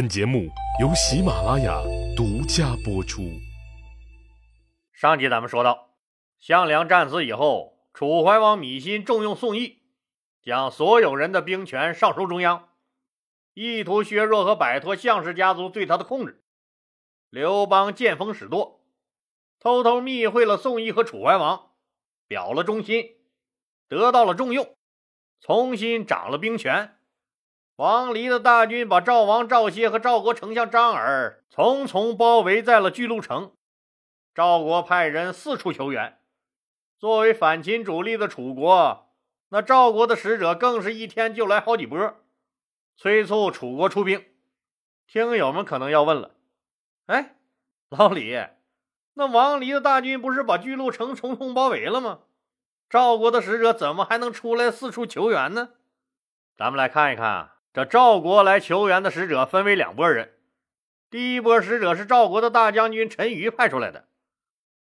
本节目由喜马拉雅独家播出。上集咱们说到，项梁战死以后，楚怀王芈心重用宋义，将所有人的兵权上收中央，意图削弱和摆脱项氏家族对他的控制。刘邦见风使舵，偷偷密会了宋义和楚怀王，表了忠心，得到了重用，重新掌了兵权。王离的大军把赵王赵歇和赵国丞相张耳重重包围在了巨鹿城。赵国派人四处求援。作为反秦主力的楚国，那赵国的使者更是一天就来好几波，催促楚国出兵。听友们可能要问了：哎，老李，那王离的大军不是把巨鹿城重重包围了吗？赵国的使者怎么还能出来四处求援呢？咱们来看一看。这赵国来求援的使者分为两拨人，第一波使者是赵国的大将军陈馀派出来的。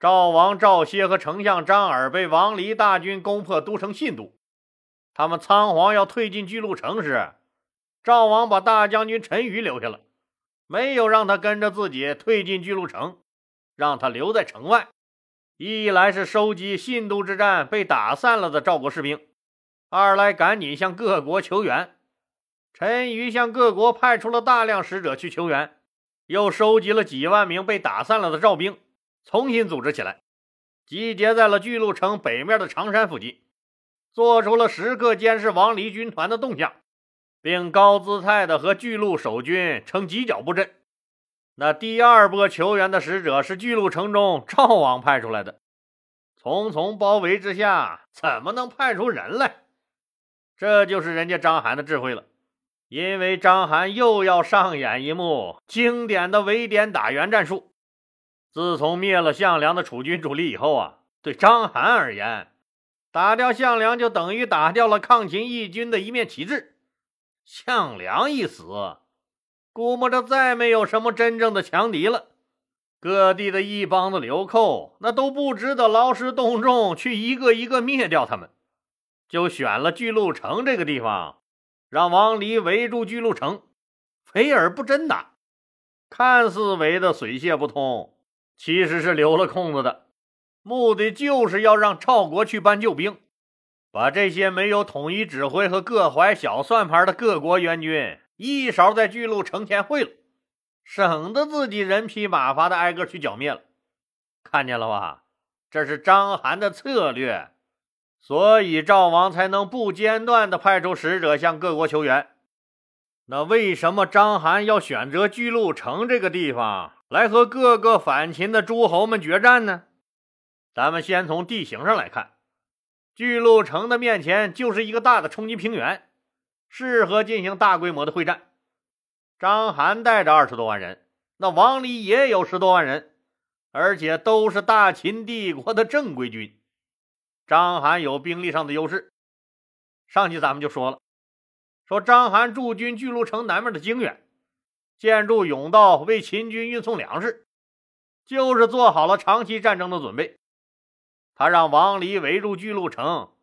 赵王赵歇和丞相张耳被王离大军攻破都城信都，他们仓皇要退进巨鹿城时，赵王把大将军陈馀留下了，没有让他跟着自己退进巨鹿城，让他留在城外。一来是收集信都之战被打散了的赵国士兵，二来赶紧向各国求援。陈馀向各国派出了大量使者去求援，又收集了几万名被打散了的赵兵，重新组织起来，集结在了巨鹿城北面的长山附近，做出了时刻监视王离军团的动向，并高姿态的和巨鹿守军呈犄角布阵。那第二波求援的使者是巨鹿城中赵王派出来的，重重包围之下，怎么能派出人来？这就是人家章邯的智慧了。因为章邯又要上演一幕经典的围点打援战术。自从灭了项梁的楚军主力以后啊，对章邯而言，打掉项梁就等于打掉了抗秦义军的一面旗帜。项梁一死，估摸着再没有什么真正的强敌了。各地的一帮子流寇，那都不值得劳师动众去一个一个灭掉他们，就选了巨鹿城这个地方。让王离围住巨鹿城，围而不真打，看似围得水泄不通，其实是留了空子的，目的就是要让赵国去搬救兵，把这些没有统一指挥和各怀小算盘的各国援军一勺在巨鹿城前会了，省得自己人疲马乏的挨个去剿灭了。看见了吧？这是章邯的策略。所以赵王才能不间断地派出使者向各国求援。那为什么章邯要选择巨鹿城这个地方来和各个反秦的诸侯们决战呢？咱们先从地形上来看，巨鹿城的面前就是一个大的冲击平原，适合进行大规模的会战。章邯带着二十多万人，那王离也有十多万人，而且都是大秦帝国的正规军。章邯有兵力上的优势，上集咱们就说了，说章邯驻军巨鹿城南面的泾远，建筑甬道为秦军运送粮食，就是做好了长期战争的准备。他让王离围住巨鹿城，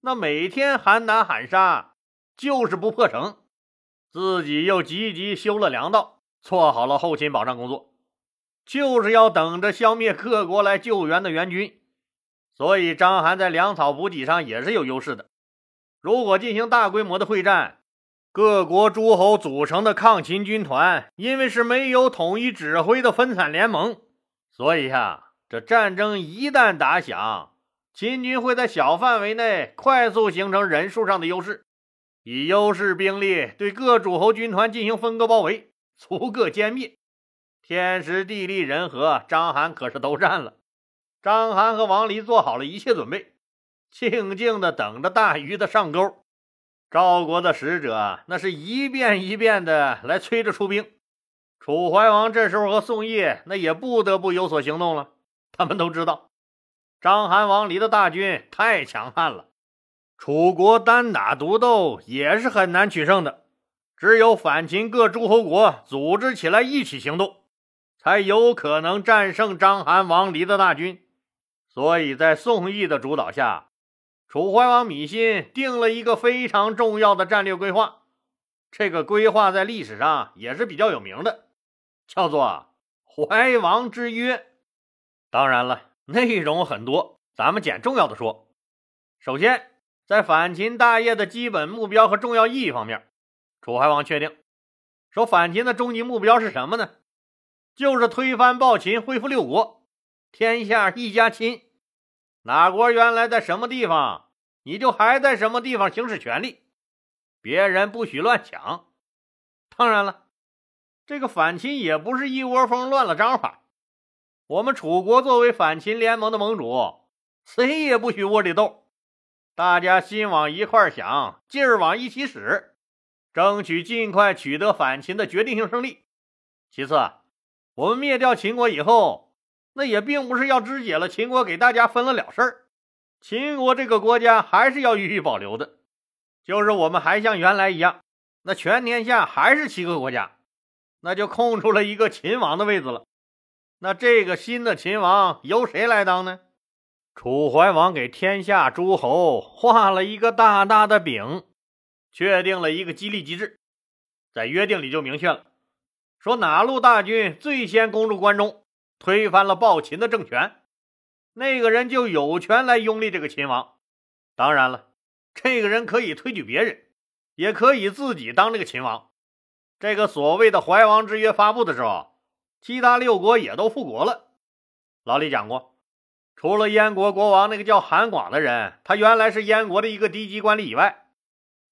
那每天喊打喊杀，就是不破城。自己又积极修了粮道，做好了后勤保障工作，就是要等着消灭各国来救援的援军。所以，章邯在粮草补给上也是有优势的。如果进行大规模的会战，各国诸侯组成的抗秦军团，因为是没有统一指挥的分散联盟，所以呀，这战争一旦打响，秦军会在小范围内快速形成人数上的优势，以优势兵力对各诸侯军团进行分割包围，逐个歼灭。天时地利人和，章邯可是都占了。章邯和王离做好了一切准备，静静的等着大鱼的上钩。赵国的使者那是一遍一遍的来催着出兵。楚怀王这时候和宋义那也不得不有所行动了。他们都知道，章邯、王离的大军太强悍了，楚国单打独斗也是很难取胜的。只有反秦各诸侯国组织起来一起行动，才有可能战胜章邯、王离的大军。所以在宋义的主导下，楚怀王芈心定了一个非常重要的战略规划，这个规划在历史上也是比较有名的，叫做怀王之约。当然了，内容很多，咱们捡重要的说。首先，在反秦大业的基本目标和重要意义方面，楚怀王确定说，反秦的终极目标是什么呢？就是推翻暴秦，恢复六国，天下一家亲。哪国原来在什么地方，你就还在什么地方行使权利，别人不许乱抢。当然了，这个反秦也不是一窝蜂乱了章法。我们楚国作为反秦联盟的盟主，谁也不许窝里斗，大家心往一块想，劲儿往一起使，争取尽快取得反秦的决定性胜利。其次，我们灭掉秦国以后。那也并不是要肢解了秦国，给大家分了了事儿。秦国这个国家还是要予以保留的，就是我们还像原来一样，那全天下还是七个国家，那就空出了一个秦王的位子了。那这个新的秦王由谁来当呢？楚怀王给天下诸侯画了一个大大的饼，确定了一个激励机制，在约定里就明确了，说哪路大军最先攻入关中。推翻了暴秦的政权，那个人就有权来拥立这个秦王。当然了，这个人可以推举别人，也可以自己当这个秦王。这个所谓的怀王之约发布的时候，其他六国也都复国了。老李讲过，除了燕国国王那个叫韩广的人，他原来是燕国的一个低级官吏以外，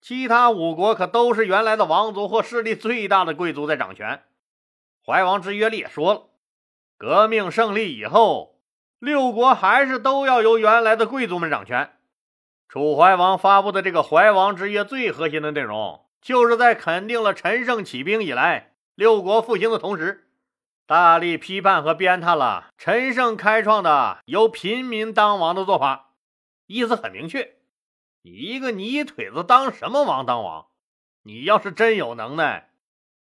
其他五国可都是原来的王族或势力最大的贵族在掌权。怀王之约里也说了。革命胜利以后，六国还是都要由原来的贵族们掌权。楚怀王发布的这个怀王之约，最核心的内容，就是在肯定了陈胜起兵以来六国复兴的同时，大力批判和鞭挞了陈胜开创的由平民当王的做法。意思很明确：你一个泥腿子当什么王当王？你要是真有能耐，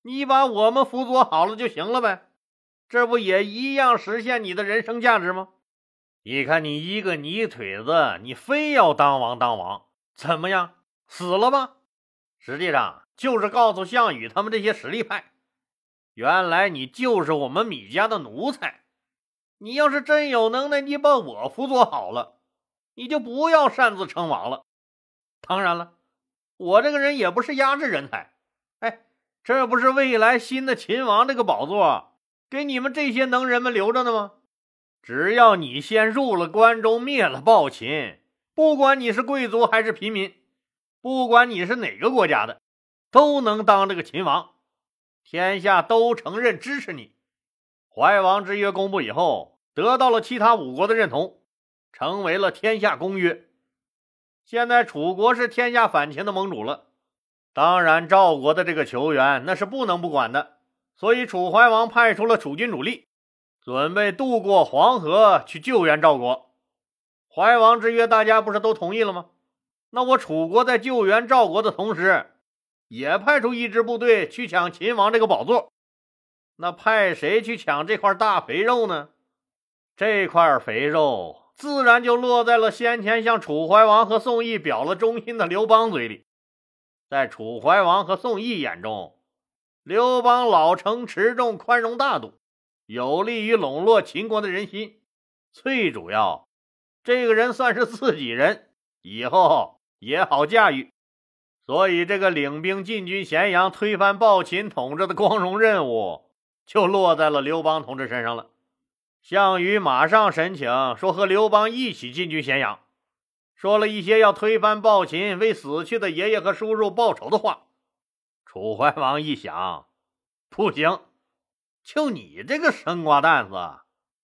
你把我们辅佐好了就行了呗。这不也一样实现你的人生价值吗？你看你一个泥腿子，你非要当王当王，怎么样？死了吧？实际上就是告诉项羽他们这些实力派，原来你就是我们米家的奴才。你要是真有能耐，你把我辅佐好了，你就不要擅自称王了。当然了，我这个人也不是压制人才。哎，这不是未来新的秦王这个宝座？给你们这些能人们留着呢吗？只要你先入了关中，灭了暴秦，不管你是贵族还是平民，不管你是哪个国家的，都能当这个秦王，天下都承认支持你。怀王之约公布以后，得到了其他五国的认同，成为了天下公约。现在楚国是天下反秦的盟主了，当然赵国的这个求援那是不能不管的。所以，楚怀王派出了楚军主力，准备渡过黄河去救援赵国。怀王之约，大家不是都同意了吗？那我楚国在救援赵国的同时，也派出一支部队去抢秦王这个宝座。那派谁去抢这块大肥肉呢？这块肥肉自然就落在了先前向楚怀王和宋义表了忠心的刘邦嘴里。在楚怀王和宋义眼中，刘邦老成持重、宽容大度，有利于笼络秦国的人心。最主要，这个人算是自己人，以后也好驾驭。所以，这个领兵进军咸阳、推翻暴秦统治的光荣任务，就落在了刘邦同志身上了。项羽马上申请说和刘邦一起进军咸阳，说了一些要推翻暴秦、为死去的爷爷和叔叔报仇的话。楚怀王一想，不行，就你这个生瓜蛋子，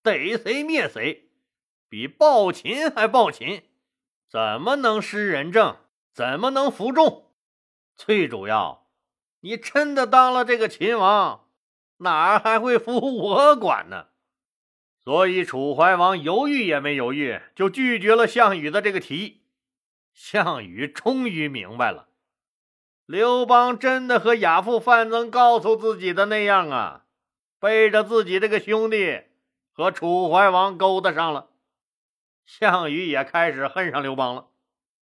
逮谁灭谁，比暴秦还暴秦，怎么能施仁政？怎么能服众？最主要，你真的当了这个秦王，哪还会服我管呢？所以，楚怀王犹豫也没犹豫，就拒绝了项羽的这个提议。项羽终于明白了。刘邦真的和亚父范增告诉自己的那样啊，背着自己这个兄弟和楚怀王勾搭上了。项羽也开始恨上刘邦了，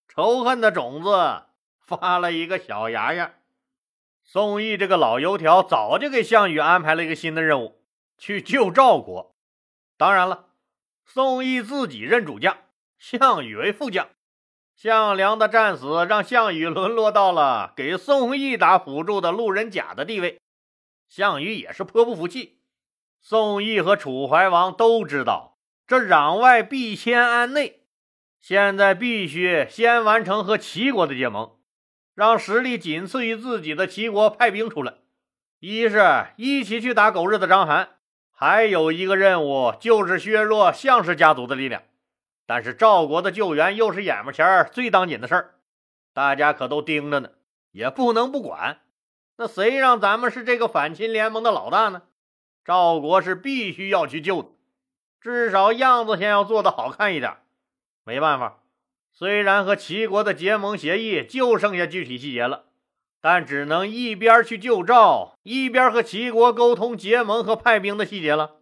仇恨的种子发了一个小芽芽。宋义这个老油条早就给项羽安排了一个新的任务，去救赵国。当然了，宋义自己任主将，项羽为副将。项梁的战死让项羽沦落到了给宋义打辅助的路人甲的地位，项羽也是颇不服气。宋义和楚怀王都知道，这攘外必先安内，现在必须先完成和齐国的结盟，让实力仅次于自己的齐国派兵出来，一是一起去打狗日的章邯，还有一个任务就是削弱项氏家族的力量。但是赵国的救援又是眼巴前最当紧的事儿，大家可都盯着呢，也不能不管。那谁让咱们是这个反秦联盟的老大呢？赵国是必须要去救的，至少样子先要做的好看一点。没办法，虽然和齐国的结盟协议就剩下具体细节了，但只能一边去救赵，一边和齐国沟通结盟和派兵的细节了。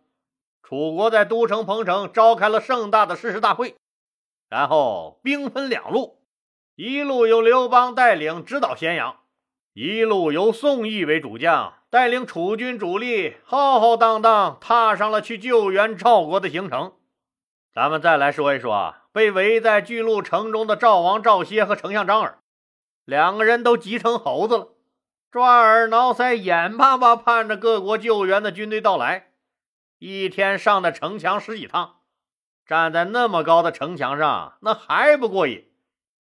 楚国在都城彭城召开了盛大的誓师大会，然后兵分两路，一路由刘邦带领直捣咸阳，一路由宋义为主将带领楚军主力浩浩荡荡踏上了去救援赵国的行程。咱们再来说一说被围在巨鹿城中的赵王赵歇和丞相张耳，两个人都急成猴子了，抓耳挠腮，眼巴巴盼着各国救援的军队到来。一天上的城墙十几趟，站在那么高的城墙上，那还不过瘾，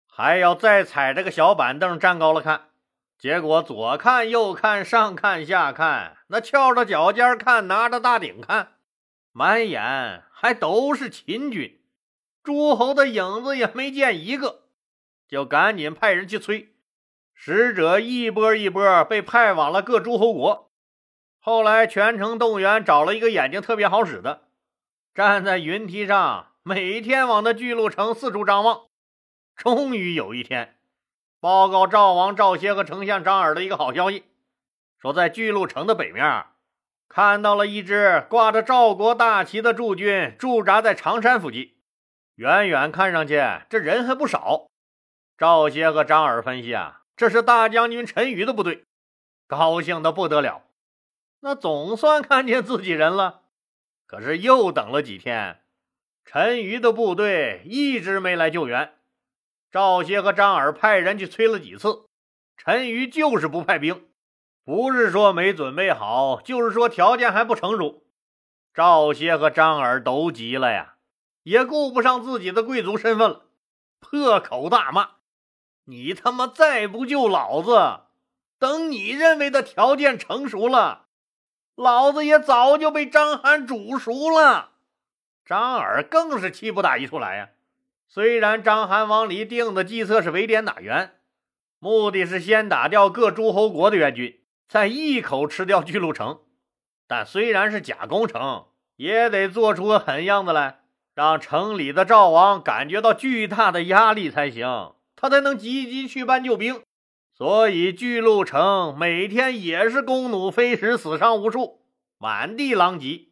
还要再踩着个小板凳站高了看。结果左看右看，上看下看，那翘着脚尖看，拿着大顶看，满眼还都是秦军，诸侯的影子也没见一个，就赶紧派人去催。使者一波一波被派往了各诸侯国。后来全城动员，找了一个眼睛特别好使的，站在云梯上，每天往那巨鹿城四处张望。终于有一天，报告赵王赵歇和丞相张耳的一个好消息，说在巨鹿城的北面，看到了一支挂着赵国大旗的驻军驻扎在常山附近。远远看上去，这人还不少。赵歇和张耳分析啊，这是大将军陈馀的部队，高兴的不得了。那总算看见自己人了，可是又等了几天，陈馀的部队一直没来救援。赵歇和张耳派人去催了几次，陈馀就是不派兵，不是说没准备好，就是说条件还不成熟。赵歇和张耳都急了呀，也顾不上自己的贵族身份了，破口大骂：“你他妈再不救老子，等你认为的条件成熟了！”老子也早就被章邯煮熟了，张耳更是气不打一处来呀。虽然章邯往里定的计策是围点打援，目的是先打掉各诸侯国的援军，再一口吃掉巨鹿城，但虽然是假攻城，也得做出个狠样子来，让城里的赵王感觉到巨大的压力才行，他才能积极去搬救兵。所以巨鹿城每天也是弓弩飞石，死伤无数，满地狼藉，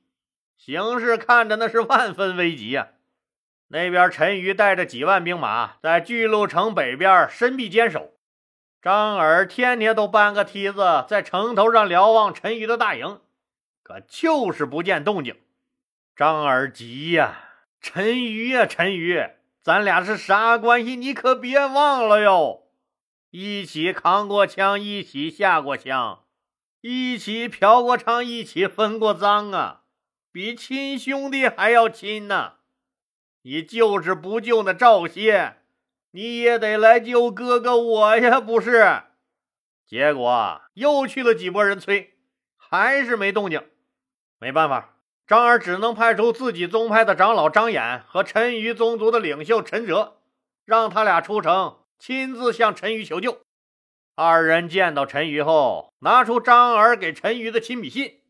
形势看着那是万分危急呀。那边陈馀带着几万兵马在巨鹿城北边深壁坚守，张耳天天都搬个梯子在城头上瞭望陈馀的大营，可就是不见动静。张耳急呀，陈馀呀，陈馀，咱俩是啥关系？你可别忘了哟。一起扛过枪，一起下过枪，一起嫖过娼，一起分过赃啊，比亲兄弟还要亲呢。你就是不救那赵歇，你也得来救哥哥我呀，不是？结果又去了几波人催，还是没动静。没办法，张耳只能派出自己宗派的长老张衍和陈馀宗族的领袖陈哲，让他俩出城。亲自向陈馀求救。二人见到陈馀后，拿出张耳给陈馀的亲笔信。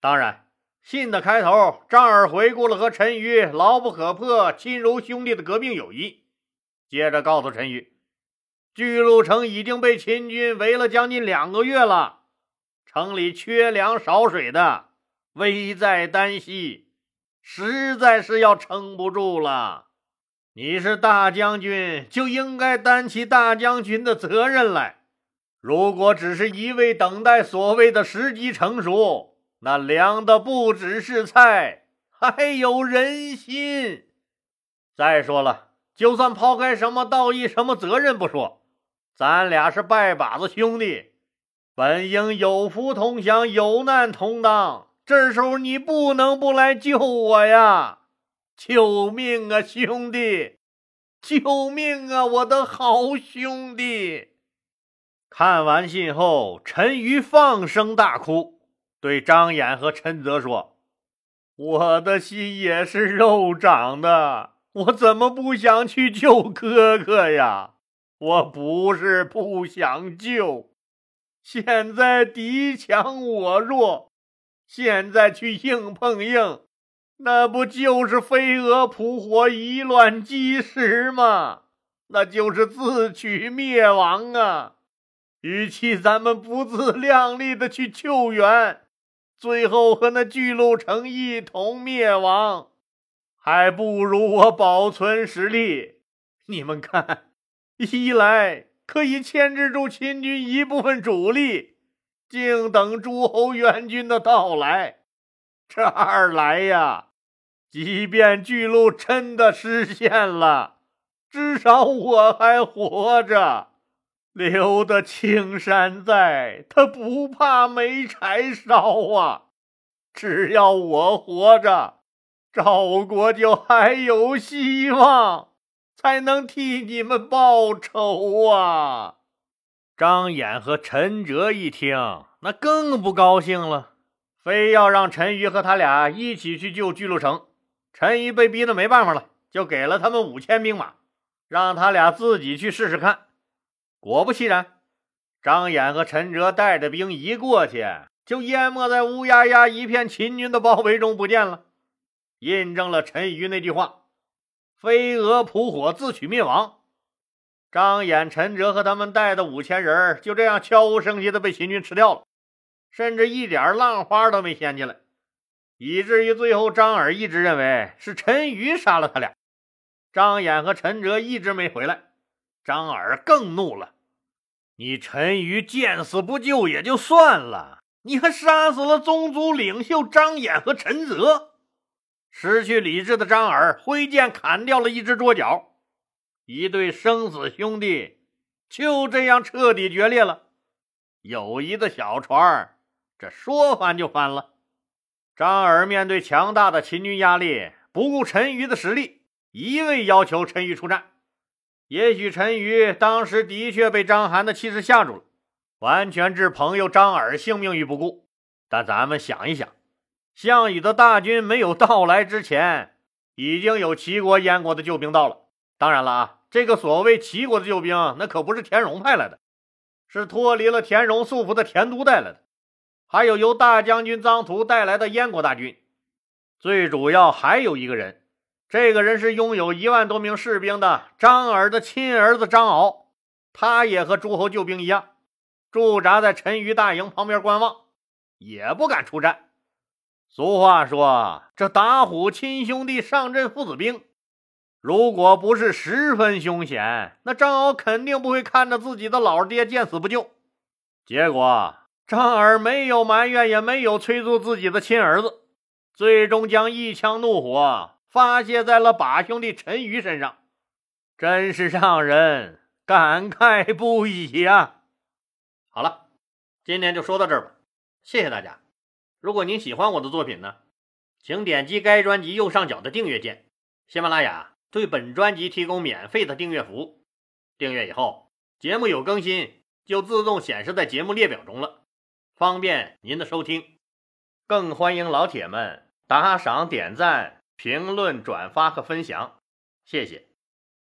当然，信的开头，张耳回顾了和陈馀牢不可破、亲如兄弟的革命友谊。接着告诉陈馀，巨鹿城已经被秦军围了将近两个月了，城里缺粮少水的，危在旦夕，实在是要撑不住了。你是大将军，就应该担起大将军的责任来。如果只是一味等待所谓的时机成熟，那凉的不只是菜，还有人心。再说了，就算抛开什么道义、什么责任不说，咱俩是拜把子兄弟，本应有福同享、有难同当。这时候你不能不来救我呀！救命啊，兄弟！救命啊，我的好兄弟！看完信后，陈瑜放声大哭，对张衍和陈泽说：“我的心也是肉长的，我怎么不想去救哥哥呀？我不是不想救，现在敌强我弱。”现在去硬碰硬，那不就是飞蛾扑火、以卵击石吗？那就是自取灭亡啊！与其咱们不自量力的去救援，最后和那巨鹿城一同灭亡，还不如我保存实力。你们看，一来可以牵制住秦军一部分主力。静等诸侯援军的到来。这二来呀，即便巨鹿真的实现了，至少我还活着，留得青山在，他不怕没柴烧啊！只要我活着，赵国就还有希望，才能替你们报仇啊！张衍和陈哲一听，那更不高兴了，非要让陈馀和他俩一起去救巨鹿城。陈瑜被逼得没办法了，就给了他们五千兵马，让他俩自己去试试看。果不其然，张衍和陈哲带着兵一过去，就淹没在乌压压一片秦军的包围中不见了，印证了陈馀那句话：“飞蛾扑火，自取灭亡。”张衍、陈哲和他们带的五千人就这样悄无声息的被秦军吃掉了，甚至一点浪花都没掀起来，以至于最后张耳一直认为是陈馀杀了他俩。张衍和陈哲一直没回来，张耳更怒了：“你陈馀见死不救也就算了，你还杀死了宗族领袖张衍和陈泽！”失去理智的张耳挥剑砍掉了一只桌角。一对生死兄弟就这样彻底决裂了，友谊的小船这说翻就翻了。张耳面对强大的秦军压力，不顾陈馀的实力，一味要求陈馀出战。也许陈馀当时的确被张邯的气势吓住了，完全置朋友张耳性命于不顾。但咱们想一想，项羽的大军没有到来之前，已经有齐国、燕国的救兵到了。当然了啊。这个所谓齐国的救兵，那可不是田荣派来的，是脱离了田荣束缚的田都带来的，还有由大将军臧荼带来的燕国大军。最主要还有一个人，这个人是拥有一万多名士兵的张耳的亲儿子张敖，他也和诸侯救兵一样，驻扎在陈馀大营旁边观望，也不敢出战。俗话说：“这打虎亲兄弟，上阵父子兵。”如果不是十分凶险，那张敖肯定不会看着自己的老爹见死不救。结果张耳没有埋怨，也没有催促自己的亲儿子，最终将一腔怒火发泄在了把兄弟陈馀身上，真是让人感慨不已呀！好了，今天就说到这儿吧，谢谢大家。如果您喜欢我的作品呢，请点击该专辑右上角的订阅键。喜马拉雅。对本专辑提供免费的订阅服务，订阅以后，节目有更新就自动显示在节目列表中了，方便您的收听。更欢迎老铁们打赏、点赞、评论、转发和分享，谢谢。